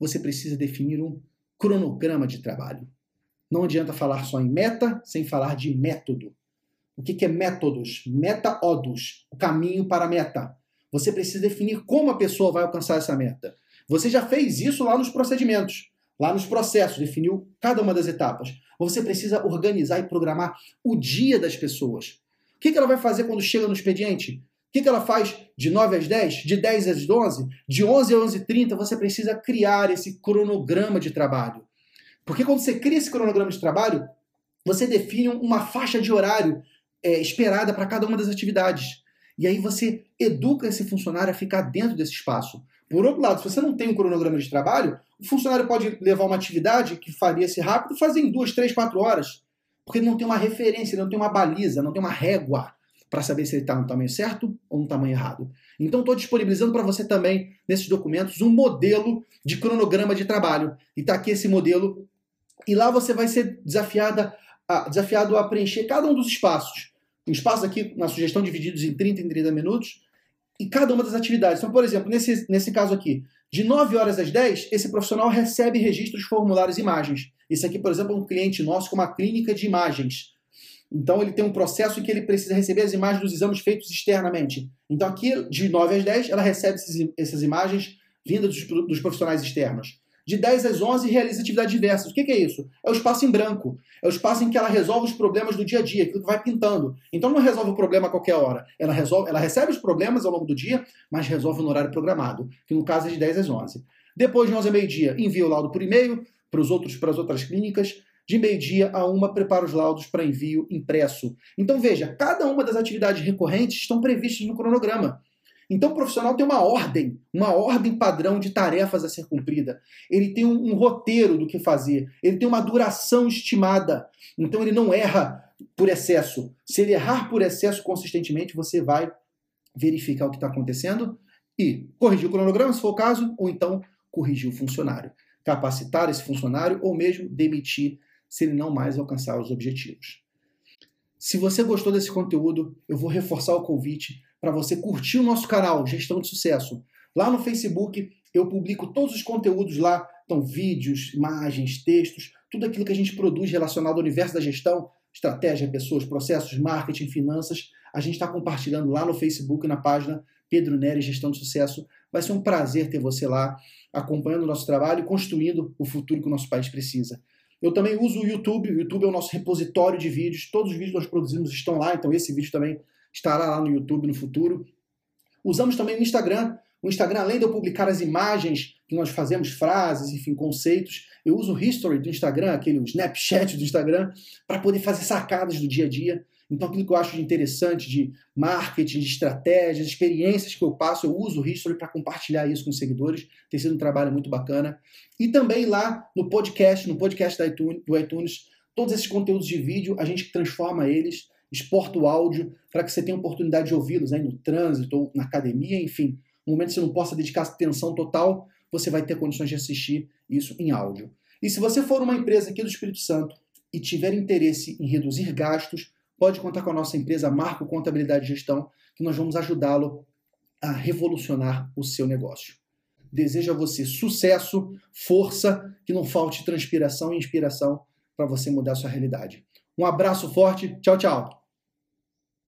você precisa definir um cronograma de trabalho. Não adianta falar só em meta sem falar de método. O que é métodos? Meta-odos, o caminho para a meta. Você precisa definir como a pessoa vai alcançar essa meta. Você já fez isso lá nos procedimentos, lá nos processos, definiu cada uma das etapas. Você precisa organizar e programar o dia das pessoas. O que ela vai fazer quando chega no expediente? O que ela faz de 9 às 10, de 10 às 11, de 11 às 11h30? Você precisa criar esse cronograma de trabalho. Porque quando você cria esse cronograma de trabalho, você define uma faixa de horário é, esperada para cada uma das atividades. E aí você educa esse funcionário a ficar dentro desse espaço. Por outro lado, se você não tem um cronograma de trabalho, o funcionário pode levar uma atividade que faria se rápido fazer em duas, três, quatro horas. Porque ele não tem uma referência, não tem uma baliza, não tem uma régua para saber se ele está no tamanho certo ou no tamanho errado. Então, estou disponibilizando para você também, nesses documentos, um modelo de cronograma de trabalho. E está aqui esse modelo. E lá você vai ser desafiada a, desafiado a preencher cada um dos espaços. Um espaço aqui, na sugestão, divididos em 30 em 30 minutos, e cada uma das atividades. Então, por exemplo, nesse, nesse caso aqui, de 9 horas às 10, esse profissional recebe registros, formulários e imagens. Esse aqui, por exemplo, é um cliente nosso com uma clínica de imagens. Então, ele tem um processo em que ele precisa receber as imagens dos exames feitos externamente. Então, aqui, de 9 às 10, ela recebe essas imagens vindas dos, dos profissionais externos de 10 às 11 realiza atividades diversas. O que, que, é isso? É o espaço em branco. É o espaço em que ela resolve os problemas do dia a dia, aquilo que vai pintando. Então não resolve o problema a qualquer hora. Ela, resolve, ela recebe os problemas ao longo do dia, mas resolve no horário programado, que no caso é de 10 às 11. Depois de 11 a meio-dia, envia o laudo por e-mail para, os outros, para as outras clínicas. De meio-dia a uma, prepara os laudos para envio impresso. Então veja, cada uma das atividades recorrentes estão previstas no cronograma. Então, o profissional tem uma ordem, uma ordem padrão de tarefas a ser cumprida. Ele tem um, um roteiro do que fazer. Ele tem uma duração estimada. Então, ele não erra por excesso. Se ele errar por excesso consistentemente, você vai verificar o que está acontecendo e corrigir o cronograma, se for o caso, ou então corrigir o funcionário. Capacitar esse funcionário ou mesmo demitir se ele não mais alcançar os objetivos. Se você gostou desse conteúdo, eu vou reforçar o convite para você curtir o nosso canal Gestão de Sucesso. Lá no Facebook eu publico todos os conteúdos lá, então vídeos, imagens, textos, tudo aquilo que a gente produz relacionado ao universo da gestão, estratégia, pessoas, processos, marketing, finanças, a gente está compartilhando lá no Facebook, na página Pedro Nery Gestão de Sucesso. Vai ser um prazer ter você lá, acompanhando o nosso trabalho e construindo o futuro que o nosso país precisa. Eu também uso o YouTube, o YouTube é o nosso repositório de vídeos, todos os vídeos que nós produzimos estão lá, então esse vídeo também estará lá no YouTube no futuro. Usamos também o Instagram. O Instagram, além de eu publicar as imagens que nós fazemos, frases, enfim, conceitos, eu uso o history do Instagram, aquele Snapchat do Instagram, para poder fazer sacadas do dia a dia. Então, aquilo que eu acho interessante de marketing, de estratégias, experiências que eu passo, eu uso o History para compartilhar isso com os seguidores. Tem sido um trabalho muito bacana. E também lá no podcast, no podcast do iTunes, todos esses conteúdos de vídeo, a gente transforma eles exporta o áudio para que você tenha oportunidade de ouvi-los aí no trânsito ou na academia, enfim. No momento que você não possa dedicar atenção total, você vai ter condições de assistir isso em áudio. E se você for uma empresa aqui do Espírito Santo e tiver interesse em reduzir gastos, pode contar com a nossa empresa Marco Contabilidade e Gestão, que nós vamos ajudá-lo a revolucionar o seu negócio. Desejo a você sucesso, força, que não falte transpiração e inspiração para você mudar a sua realidade. Um abraço forte, tchau, tchau.